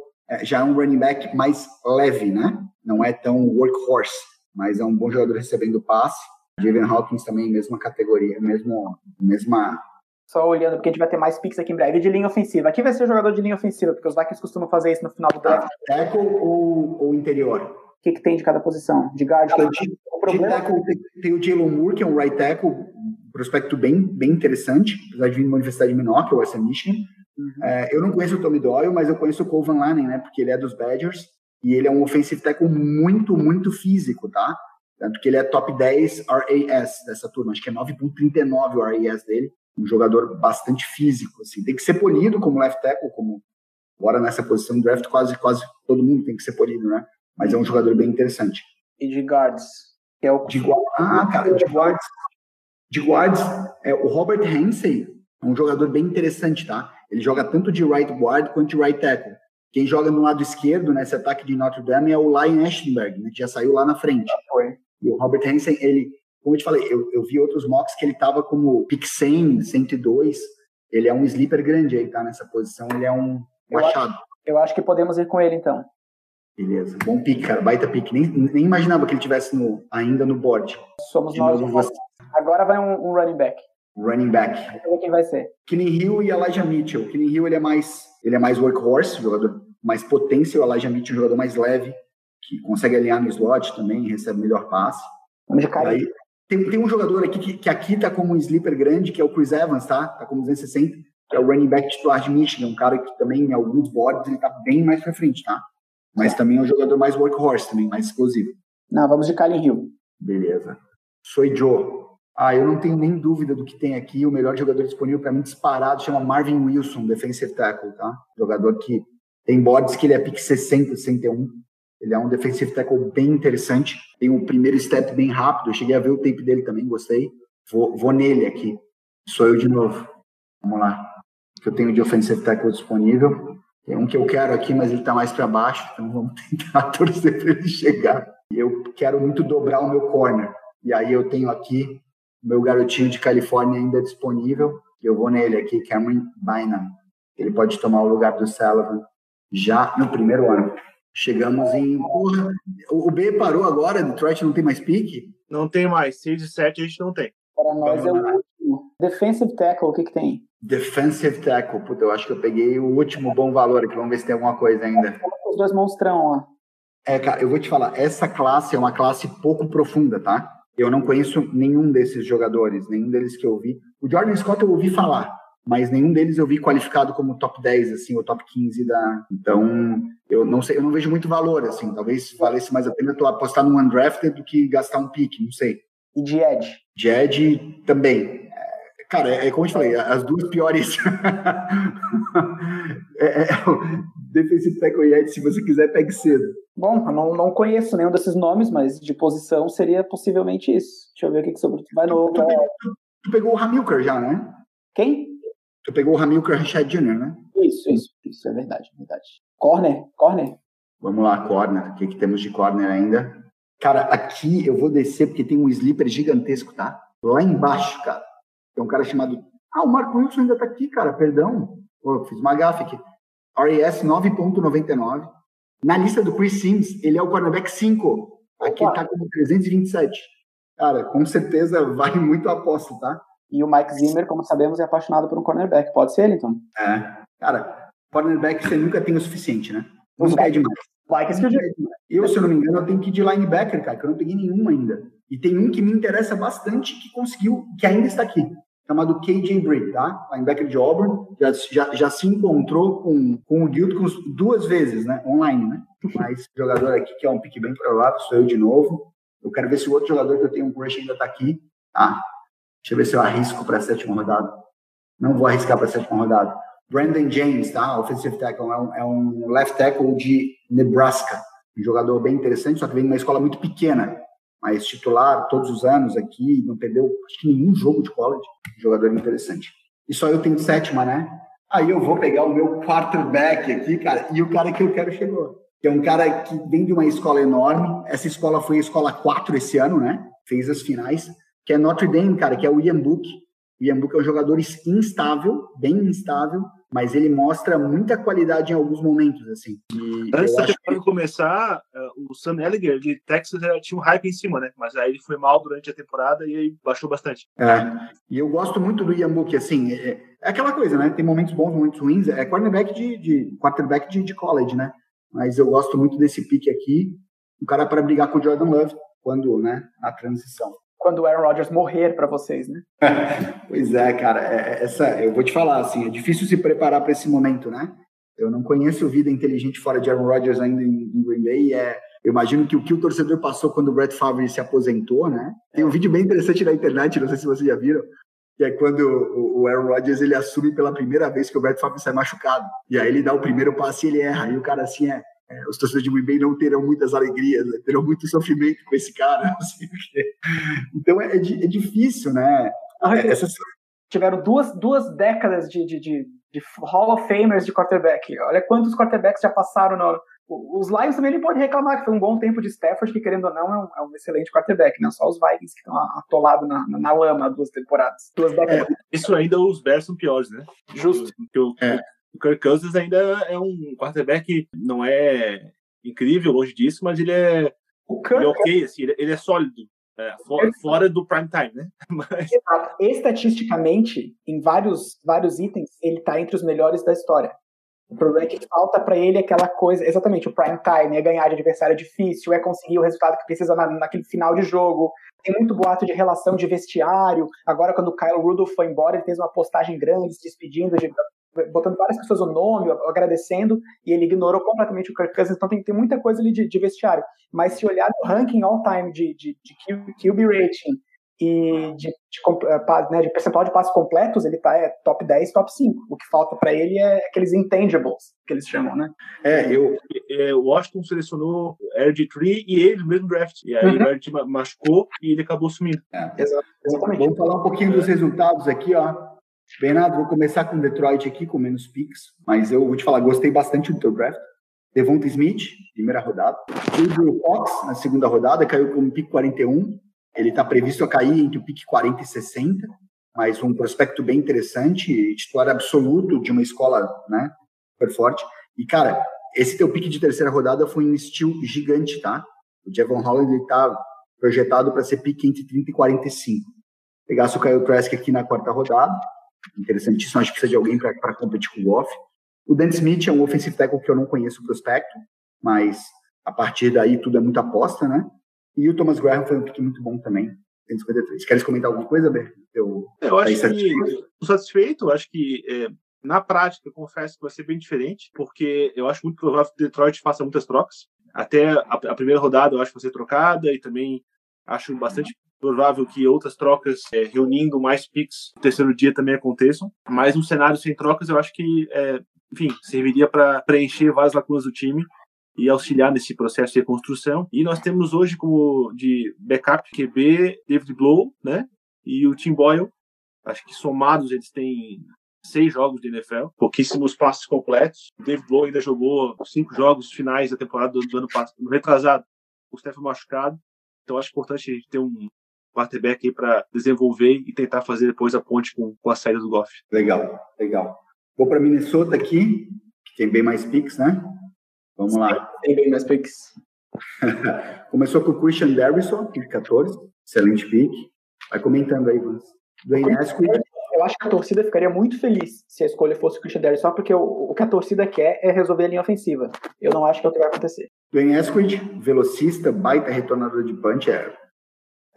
já é um running back mais leve, né? Não é tão workhorse, mas é um bom jogador recebendo passe. Javen Hawkins também, mesma categoria, mesmo, mesma Só olhando, porque a gente vai ter mais picks aqui em breve de linha ofensiva. Aqui vai ser o jogador de linha ofensiva, porque os Vikings costumam fazer isso no final do draft. Ah, tackle ou, ou interior? O que, que tem de cada posição? De guard? Cara, de, o problema... de tackle, tem, tem o Jalen Moore, que é um right tackle, um prospecto bem, bem interessante, apesar de vir de uma universidade menor, que é o Western Michigan. Uhum. É, eu não conheço o Tommy Doyle, mas eu conheço o Colvan Lanning, né? Porque ele é dos Badgers e ele é um offensive tackle muito, muito físico, tá? Tanto que ele é top 10 RAS dessa turma, acho que é 9.39 o RAS dele, um jogador bastante físico, assim. Tem que ser polido como left tackle, como agora nessa posição do draft quase quase todo mundo tem que ser polido, né? Mas é um jogador bem interessante. E de guards, que é o de guards, ah, cara, de guards. De guards, é, o Robert Hensey é um jogador bem interessante, tá? Ele joga tanto de right guard quanto de right tackle. Quem joga no lado esquerdo nesse ataque de Notre Dame é o Lion Ashtenberg, né, que já saiu lá na frente. foi. E o Robert Hansen, ele, como eu te falei, eu, eu vi outros mocks que ele tava como pick 100, 102. Ele é um sleeper grande aí, tá? Nessa posição, ele é um machado. Eu, eu acho que podemos ir com ele, então. Beleza, bom pick, cara, baita pick. Nem, nem imaginava que ele tivesse no, ainda no board. Somos De nós. Novo, Agora vai um, um running back running back. Vamos ver quem vai ser. Kenny Hill e Elijah Mitchell. Kenny Hill ele é mais ele é mais workhorse, jogador mais potência. O Elijah Mitchell é um jogador mais leve, que consegue alinhar no slot também, recebe melhor passe. Vamos de cara. Aí, tem, tem um jogador aqui que, que aqui tá como um sleeper grande, que é o Chris Evans, tá? Tá como 260, que é o running back titular de Michigan, um cara que também em alguns boards ele tá bem mais pra frente, tá? Mas também é um jogador mais workhorse também, mais explosivo. Não, vamos de Kylie Hill. Beleza. Sou Joe. Ah, eu não tenho nem dúvida do que tem aqui. O melhor jogador disponível para mim disparado chama Marvin Wilson, defensive tackle, tá? Jogador que tem boards que ele é pick 60, 61. Ele é um defensive tackle bem interessante. Tem um primeiro step bem rápido. Eu cheguei a ver o tape dele também, gostei. Vou, vou nele aqui. Sou eu de novo. Vamos lá. O que eu tenho de offensive tackle disponível. Tem um que eu quero aqui, mas ele está mais para baixo. Então vamos tentar torcer para ele chegar. Eu quero muito dobrar o meu corner. E aí eu tenho aqui meu garotinho de Califórnia ainda é disponível. Eu vou nele aqui, Cameron Bynum. Ele pode tomar o lugar do Sullivan já no primeiro ano. Chegamos em. Porra, o B parou agora, Detroit não tem mais pique? Não tem mais. 6 e 7 a gente não tem. Para nós Vamos é o último. Defensive tackle, o que, que tem? Defensive tackle. Puta, eu acho que eu peguei o último bom valor aqui. Vamos ver se tem alguma coisa ainda. Os dois monstrão, ó. É, cara, eu vou te falar, essa classe é uma classe pouco profunda, tá? Eu não conheço nenhum desses jogadores, nenhum deles que eu vi. O Jordan Scott eu ouvi falar, mas nenhum deles eu vi qualificado como top 10, assim, ou top 15 da. Então, eu não sei, eu não vejo muito valor, assim. Talvez valesse mais a pena tu apostar num undrafted do que gastar um pick, não sei. E de Ed? De Ed também. Cara, é, é, como eu te falei, as duas piores. é, é, defensive tackle e se você quiser, pegue cedo. Bom, eu não, não conheço nenhum desses nomes, mas de posição seria possivelmente isso. Deixa eu ver o que, que sobre. Vai no. Tu, tu, tu, pegou o Hamilcar já, né? Quem? Tu pegou o Hamilcar Richard Jr., né? Isso, isso, isso, é verdade, verdade. Corner, corner. Vamos lá, corner. O que, que temos de corner ainda? Cara, aqui eu vou descer porque tem um sleeper gigantesco, tá? Lá embaixo, cara. Tem um cara chamado. Ah, o Marco Wilson ainda tá aqui, cara, perdão. Pô, fiz uma gafe aqui. RES 9.99. Na lista do Chris Sims, ele é o cornerback 5. Aqui Opa. tá como 327. Cara, com certeza vale muito a aposta, tá? E o Mike Zimmer, como sabemos, é apaixonado por um cornerback. Pode ser ele, então? É. Cara, cornerback você nunca tem o suficiente, né? Nunca é demais. Like que eu, se eu não me engano, eu tenho que ir de linebacker, cara, que eu não peguei nenhum ainda. E tem um que me interessa bastante que conseguiu, que ainda está aqui chamado KJ Britt, tá? Linebacker de Auburn, já, já, já se encontrou com, com o Guildcons duas vezes, né? Online, né? Mas jogador aqui que é um pique bem provável, sou eu de novo. Eu quero ver se o outro jogador que eu tenho um crush ainda tá aqui. Ah, deixa eu ver se eu arrisco para a sétima rodada. Não vou arriscar para a sétima rodada. Brandon James, tá? Offensive tackle, é um, é um left tackle de Nebraska. Um jogador bem interessante, só que vem de uma escola muito pequena mas titular todos os anos aqui, não perdeu acho que nenhum jogo de college, jogador interessante. E só eu tenho sétima, né? Aí eu vou pegar o meu quarterback aqui, cara, e o cara que eu quero chegou. Que é um cara que vem de uma escola enorme. Essa escola foi a escola 4 esse ano, né? Fez as finais. Que é Notre Dame, cara, que é o Ian Book. O Ian Book é um jogador instável, bem instável, mas ele mostra muita qualidade em alguns momentos, assim. E Antes da temporada que... começar, eh, o Sam Ellinger de Texas tinha um hype em cima, né? Mas aí ele foi mal durante a temporada e aí baixou bastante. É. E eu gosto muito do Ian Book, assim, é, É aquela coisa, né? Tem momentos bons, momentos ruins. É quarterback de, de quarterback de, de college, né? Mas eu gosto muito desse pique aqui. O cara para brigar com o Jordan Love quando, né, na transição. Quando o Aaron Rodgers morrer para vocês, né? pois é, cara. É, é, essa, eu vou te falar assim, é difícil se preparar para esse momento, né? Eu não conheço vida inteligente fora de Aaron Rodgers ainda em, em Green Bay. É, eu imagino que o que o torcedor passou quando o Brett Favre se aposentou, né? Tem um vídeo bem interessante na internet, não sei se vocês já viram, que é quando o, Aaron Rodgers ele assume pela primeira vez que o Brett Favre sai machucado. E aí ele dá o primeiro passe e ele erra. E o cara assim é, é os torcedores de Green Bay não terão muitas alegrias, né? terão muito sofrimento com esse cara. Assim, então é, é, é, difícil, né? Ah, Essas... Tiveram duas, duas décadas de, de, de, de Hall of Famers de quarterback. Olha quantos quarterbacks já passaram no, os Lions também ele pode reclamar que foi um bom tempo de Stafford, que querendo ou não é um, é um excelente quarterback, não né? só os Vikings que estão atolados na, na, na, lama duas temporadas. Duas é, isso ainda os Bears são piores, né? Justo. É. o Kirk Cousins ainda é um quarterback, não é incrível, longe disso, mas ele é, ele é ok, assim, ele, ele é sólido. É, fora, fora, do prime time, né? Mas... Exato. Estatisticamente, em vários, vários itens, ele está entre os melhores da história. O problema é que falta para ele aquela coisa, exatamente, o prime time, é ganhar de adversário difícil, é conseguir o resultado que precisa na, naquele final de jogo. Tem muito boato de relação de vestiário. Agora, quando o Kyle Rudolph foi embora, ele fez uma postagem grande se despedindo, de, botando várias pessoas o nome, agradecendo, e ele ignorou completamente o Kirk Cousins. Então tem, tem muita coisa ali de, de vestiário. Mas se olhar no ranking all-time de, de, de QB rating e de, de, eh, né, de percentual de passos completos, ele tá é, top 10, top 5. O que falta para ele é aqueles intangibles, que eles chamam, né? É, eu, é, o Washington selecionou RG3 e ele mesmo draft. E aí uhum. o RG machucou e ele acabou sumindo. É. Exatamente. Vamos falar um pouquinho dos resultados aqui, ó. Bernardo, vou começar com Detroit aqui, com menos picks, mas eu vou te falar, gostei bastante do teu draft. Devonta Smith, primeira rodada. Drew Fox, na segunda rodada, caiu com pick 41. Ele está previsto a cair entre o pique 40 e 60, mas um prospecto bem interessante, titular absoluto de uma escola né, super forte. E, cara, esse teu pique de terceira rodada foi um estilo gigante, tá? O Javon Holland está projetado para ser pique entre 30 e 45. Pegasse o Kyle Trask aqui na quarta rodada, interessantíssimo, acho que precisa de alguém para competir com o Goff. O Dan Smith é um offensive tackle que eu não conheço o prospecto, mas a partir daí tudo é muita aposta, né? E o Thomas Graham foi um pick muito bom também. 153. Queres comentar alguma coisa, Ber? Eu, eu acho tá satisfeito? que satisfeito. Acho que é, na prática, eu confesso que vai ser bem diferente, porque eu acho muito provável que o Detroit faça muitas trocas. Até a, a, primeira rodada eu acho que vai ser trocada e também acho bastante provável que outras trocas, é, reunindo mais picks no terceiro dia também aconteçam. Mas um cenário sem trocas eu acho que, é, enfim, serviria para preencher várias lacunas do time e auxiliar nesse processo de reconstrução. E nós temos hoje como de backup QB David Blow, né? E o Tim Boyle. Acho que somados eles têm seis jogos de NFL, pouquíssimos passes completos. O David Blow ainda jogou cinco jogos finais da temporada do, ano passado, retrasado. O Stephen machucado. Então acho importante a gente ter um quarterback aí para desenvolver e tentar fazer depois a ponte com, com a saída do Goff. Legal, legal. Vou para Minnesota aqui, que tem bem mais picks, né? Vamos lá. Tem bem mais picks. Começou com o Christian Derrisson, pick 14. Excelente pick. Vai comentando aí, Vance. Dwayne Asquith. Eu acho que a torcida ficaria muito feliz se a escolha fosse o Christian Derrisson, porque o, o que a torcida quer é resolver a linha ofensiva. Eu não acho que é o que vai acontecer. Dwayne Asquith, velocista, baita retornador de punch, é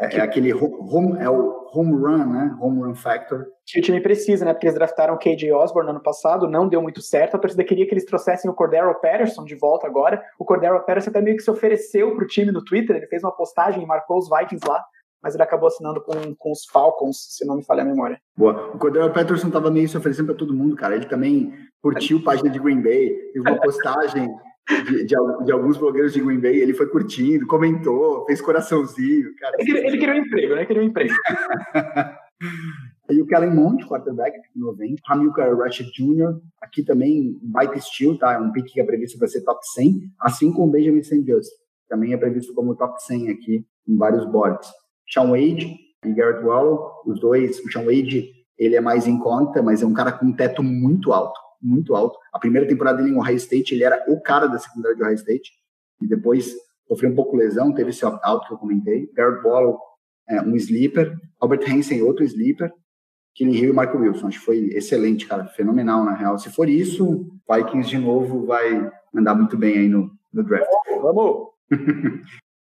é, é, aquele home, é o home run, né? Home run factor. O time precisa, né? Porque eles draftaram o KJ Osborne no ano passado, não deu muito certo. A torcida queria que eles trouxessem o Cordero Patterson de volta agora. O Cordero Patterson até meio que se ofereceu pro time no Twitter, ele fez uma postagem e marcou os Vikings lá, mas ele acabou assinando com, com os Falcons, se não me falha a memória. Boa. O Cordero Patterson tava meio se oferecendo para todo mundo, cara. Ele também curtiu a página de Green Bay, teve uma postagem de, de, de, alguns blogueiros de Green Bay, ele foi curtindo, comentou, fez coraçãozinho. Cara, ele, queria, ele queria um emprego, né? Queria um emprego. e o Kellen Mond, quarterback, 90. Hamilcar Rashid Jr., aqui também baita estilo, tá? É um pick que é previsto para ser top 100, assim como o Benjamin St. Just, também é previsto como top 100 aqui em vários boards. Sean Wade e Garrett Wallow, os dois, o Sean Wade, ele é mais incógnita, mas é um cara com um teto muito alto muito alto. A primeira temporada dele em Ohio State, ele era o cara da secundária de Ohio State, e depois sofreu um pouco lesão, teve esse opt-out que eu comentei. Garrett Wallow, é, um sleeper. Albert Hansen, outro sleeper. Killing Hill e Marco Wilson. Acho que foi excelente, cara. Fenomenal, na real. Se for isso, Vikings de novo vai andar muito bem aí no, no draft. Vamos!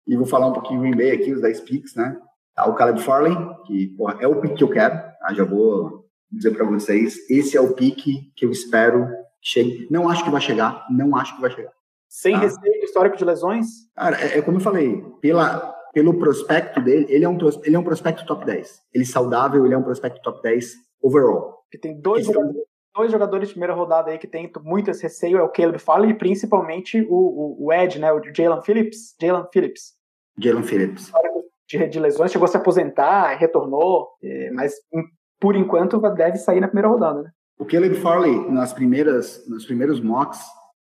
e vou falar um pouquinho do Green Bay aqui, os 10 picks, né? Tá o Caleb Farley, que porra, é o pick que eu quero. Ah, já vou dizer para vocês. Esse é o pick que eu espero chegue. Não acho que vai chegar. Não acho que vai chegar. Sem ah. receio histórico de lesões? Cara, é, é como eu falei. Pela, pelo prospecto dele, ele é, um, ele é um prospecto top 10. Ele é saudável, ele é um prospecto top 10 overall. E tem dois, jogadores, dois jogadores de primeira rodada aí que tem muito esse receio, é o Caleb Farley e principalmente o, o, o Ed, né, o Jalen Phillips. Jalen Phillips. Jalen Phillips. De, de, lesões, chegou a se aposentar, retornou, é, mas por enquanto deve sair na primeira rodada, né? O Caleb Farley, nas primeiras, nos primeiros mocks,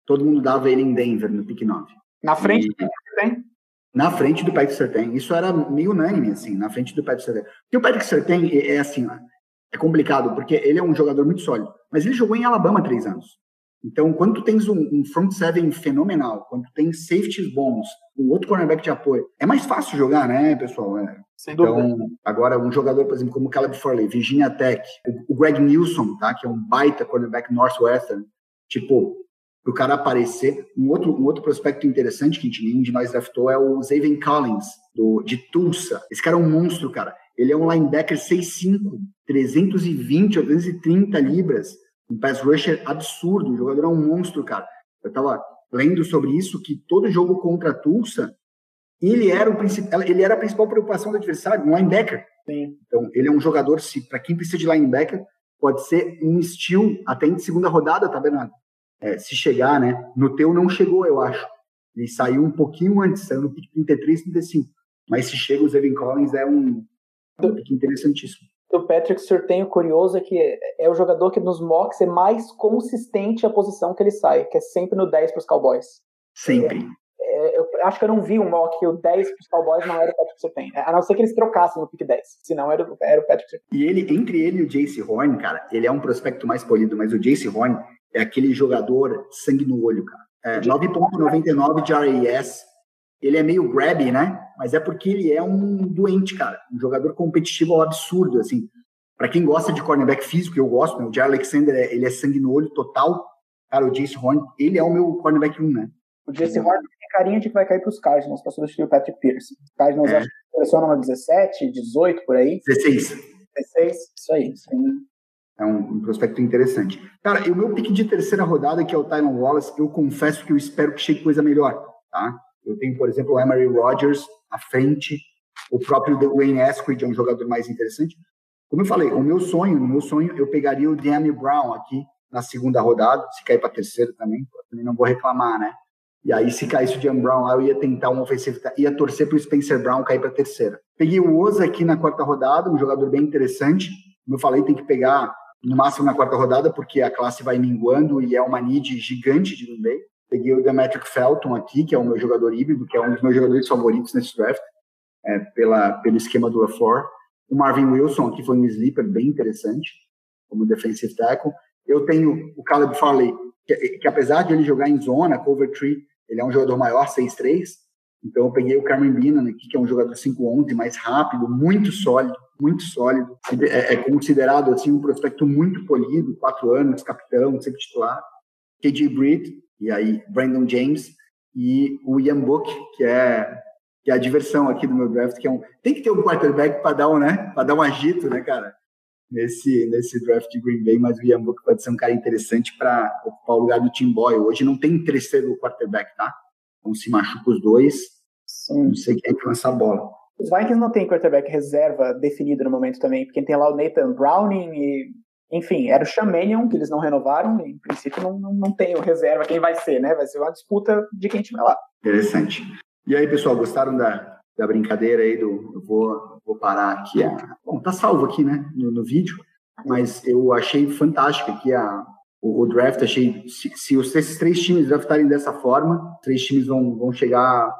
todo mundo dava ele em Denver, no pick 9. Na frente e... do Patrick Na frente do Patrick Surtain. Isso era meio unânime, assim, na frente do Patrick Surtain. Porque o Patrick Surtain é, é assim, é complicado, porque ele é um jogador muito sólido. Mas ele jogou em Alabama há três anos. Então, quando tu tens um, um, front seven fenomenal, quando tu tens safeties bons, um outro cornerback de apoio, é mais fácil jogar, né, pessoal? É. Sem então, dúvida. agora, um jogador, por exemplo, como o Caleb Farley, Virginia Tech, o, o Greg Nilsson, tá, que é um baita cornerback Northwestern, tipo, o cara aparecer. Um outro, um outro prospecto interessante que a gente, nenhum de nós draftou é o Zaven Collins, do, de Tulsa. Esse cara é um monstro, cara. Ele é um linebacker 6'5", 320 ou 330 libras um pass rusher absurdo, o jogador é um monstro, cara. Eu tava lendo sobre isso, que todo jogo contra a Tulsa, ele era, o principal, ele era a principal preocupação do adversário, um linebacker. Sim. Então, ele é um jogador, se para quem precisa de linebacker, pode ser um steal até em segunda rodada, tá, Bernardo? É, se chegar, né? No teu não chegou, eu acho. Ele saiu um pouquinho antes, saiu no pick 33, 35. Mas se chega o Zevin Collins, é um, é um pick interessantíssimo do Patrick Surtain, o curioso é que é o jogador que nos mocks é mais consistente a posição que ele sai, que é sempre no 10 para os Cowboys. Sempre. É, eu acho que eu não vi um mock que o 10 para os Cowboys não era o Patrick Surtain. A não ser que eles trocassem o pick 10. Senão era, era o Patrick Surtain. E ele, entre ele e o Jace Horn, cara, ele é um prospecto mais polido, mas o Jace Horn é aquele jogador sangue no olho, cara. É, 9.99 de RAS. Ele é meio grabby, né? mas é porque ele é um doente, cara. Um jogador competitivo ao absurdo, assim. Para quem gosta de cornerback físico, eu gosto, né? O Jair Alexander, é, ele é sangue no olho total. Cara, o Jace Horn, ele é o meu cornerback 1, né? O Jace Horn tem carinha de que vai cair para os Cardinals para substituir o Patrick Pierce. Os Cardinals é. acho que seleciona uma 17, 18, por aí. 16. 16, isso aí. Sim. É um, um, prospecto interessante. Cara, e o meu pique de terceira rodada, que é o Tyron Wallace, eu confesso que eu espero que chegue coisa melhor, tá? Eu tenho, por exemplo, o Emery Rodgers, à frente. O próprio Wayne Eskridge é um jogador mais interessante. Como eu falei, o meu sonho, no meu sonho, eu pegaria o Demi Brown aqui na segunda rodada, se cair para terceira também, também não vou reclamar, né? E aí, se caísse o Demi Brown lá, eu ia tentar um ofensivo, ia torcer para o Spencer Brown cair para terceira. Peguei o Oza aqui na quarta rodada, um jogador bem interessante. Como eu falei, tem que pegar no máximo na quarta rodada, porque a classe vai minguando e é uma need gigante de Green Bay. Peguei o Demetric Felton aqui, que é o meu jogador híbrido, que é um dos meus jogadores favoritos nesse draft, é, pela, pelo esquema do LaFleur. O Marvin Wilson aqui foi um sleeper bem interessante, como defensive tackle. Eu tenho o Caleb Farley, que, que apesar de ele jogar em zona, cover tree, ele é um jogador maior, 6'3", então eu peguei o Cameron Binan aqui, que é um jogador 5'11", mais rápido, muito sólido, muito sólido. É, é, considerado assim um prospecto muito polido, quatro anos, capitão, sempre titular. KJ Britt, e aí Brandon James e o Ian Book, que é que é a diversão aqui do meu draft, que é um tem que ter um quarterback para dar um, né, para dar um agito, né, cara? Nesse nesse draft de Green Bay, mas o Ian Book pode ser um cara interessante para ocupar o lugar do Tim Boyle. Hoje não tem terceiro quarterback, tá? Então se machuca os dois, Sim. não sei quem é que lança a bola. Os Vikings não tem quarterback reserva definido no momento também, porque tem lá o Nathan Browning e enfim, era o Chamanion, que eles não renovaram, em princípio não, não, não tem o reserva quem vai ser, né? Vai ser uma disputa de quem tiver lá. Interessante. E aí, pessoal, gostaram da, da brincadeira aí do. Eu vou, vou parar aqui. A, bom, tá salvo aqui, né, no, no vídeo, mas eu achei fantástico aqui a, o, o draft. Achei. Se, se os, esses três times draftarem dessa forma, três times vão, vão chegar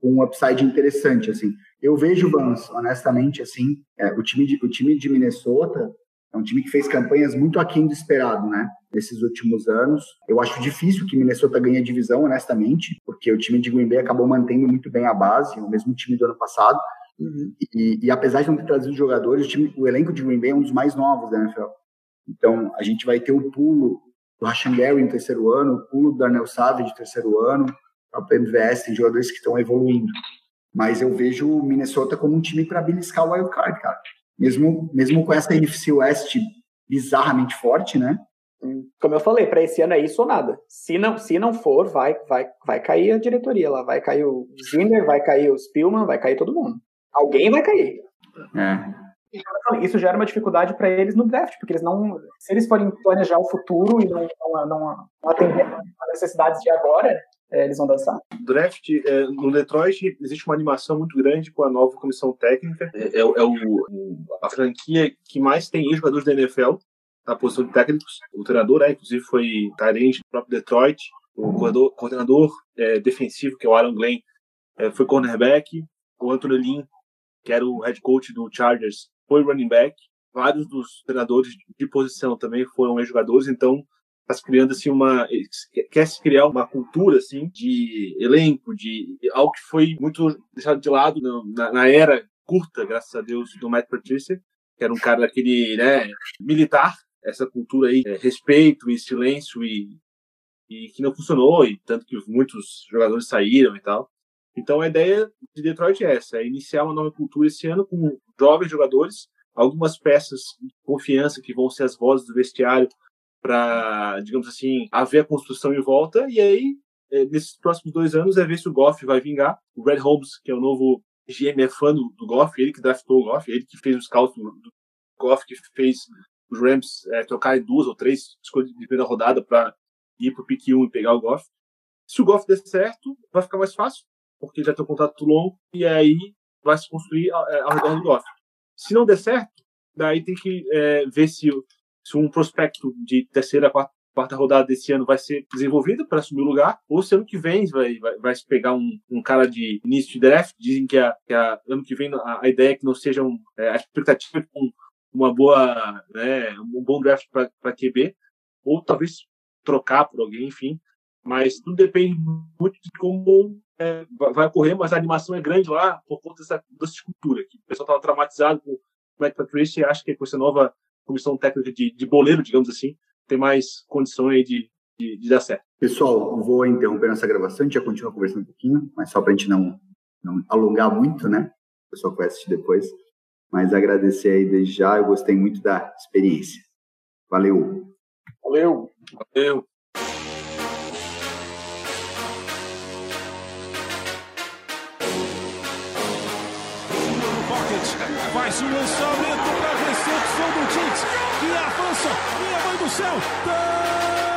com um upside interessante, assim. Eu vejo, Vans, honestamente, assim, é, o, time de, o time de Minnesota é um time que fez campanhas muito aquém do esperado, né? Nesses últimos anos. Eu acho difícil que Minnesota ganhe a divisão, honestamente, porque o time de Green Bay acabou mantendo muito bem a base, o mesmo time do ano passado. Uhum. E, e, apesar de não ter trazido jogadores, o, time, o elenco de Green Bay é um dos mais novos da NFL. Então, a gente vai ter o pulo do Rashan Gary no terceiro ano, o pulo do Darnell Savage no terceiro ano, o MVS, tem jogadores que estão evoluindo. Mas eu vejo o Minnesota como um time para beliscar o wild card, cara. Mesmo, mesmo com essa NFC West bizarramente forte, né? Como eu falei, para esse ano é isso ou nada. Se não, se não for, vai, vai, vai cair a diretoria lá. Vai cair o Zimmer, vai cair o Spielman, vai cair todo mundo. Alguém vai cair. É. Isso gera uma dificuldade para eles no draft, porque eles não. Se eles forem planejar o futuro e não, não, não, não atender às necessidades de agora, é, eles vão dançar. Draft, é, no Detroit, existe uma animação muito grande com a nova comissão técnica. É, é, é o, a franquia que mais tem jogadores da NFL na posição de técnicos. O treinador, é, inclusive, foi Tyrande do próprio Detroit. O coordenador, coordenador é, defensivo, que é o Aaron Glenn, é, foi cornerback. O Anthony Lynn, que era o head coach do Chargers, foi running back. Vários dos treinadores de posição também foram jogadores, então está se criando assim uma quer se criar uma cultura assim de elenco, de algo que foi muito deixado de lado na, na era curta, graças a Deus, do Matt Patricia, que era um cara daquele né, militar, essa cultura aí, é, respeito e silêncio e, e que não funcionou, e tanto que muitos jogadores saíram e tal. Então a ideia de Detroit é essa, é iniciar uma nova cultura esse ano com jovens jogadores, algumas peças de confiança que vão ser as vozes do vestiário para, digamos assim, haver a construção em volta, e aí, é, nesses próximos dois anos, é ver se o Goff vai vingar. O Red Holmes, que é o novo GM, é fã do, do Goff, ele que draftou o Goff, ele que fez os scout do, do Goff, que fez os Rams é, trocarem duas ou três escolhas de primeira rodada para ir para o pick 1 e pegar o Goff. Se o Goff der certo, vai ficar mais fácil, porque já tem um contrato longo, e aí vai se construir ao, ao redor do Goff. Se não der certo, daí tem que é, ver se, se um prospecto de terceira, quarta, quarta rodada desse ano vai ser desenvolvido para assumir o lugar, ou se ano que vem vai, vai, vai se pegar um, um cara de início de draft. Dizem que, a, que a, ano que vem a, a ideia é que não seja um, é, a expectativa é com uma boa, né, um bom draft para QB, ou talvez trocar por alguém, enfim. Mas tudo depende muito de como é, vai ocorrer, mas a animação é grande lá por conta dessa, dessa escultura. Que o pessoal estava traumatizado com o Matt Patricia e acha que com essa nova comissão técnica de, de boleiro, digamos assim, tem mais condições de, de, de, dar certo. Pessoal, vou interromper nossa gravação, a gente já continua conversando um pouquinho, mas só para a gente não, não alongar muito, né? O pessoal vai assistir depois. Mas agradecer aí desde já, eu gostei muito da experiência. Valeu! Valeu! Valeu! Faz o do Tite. E avança. Minha mãe do céu.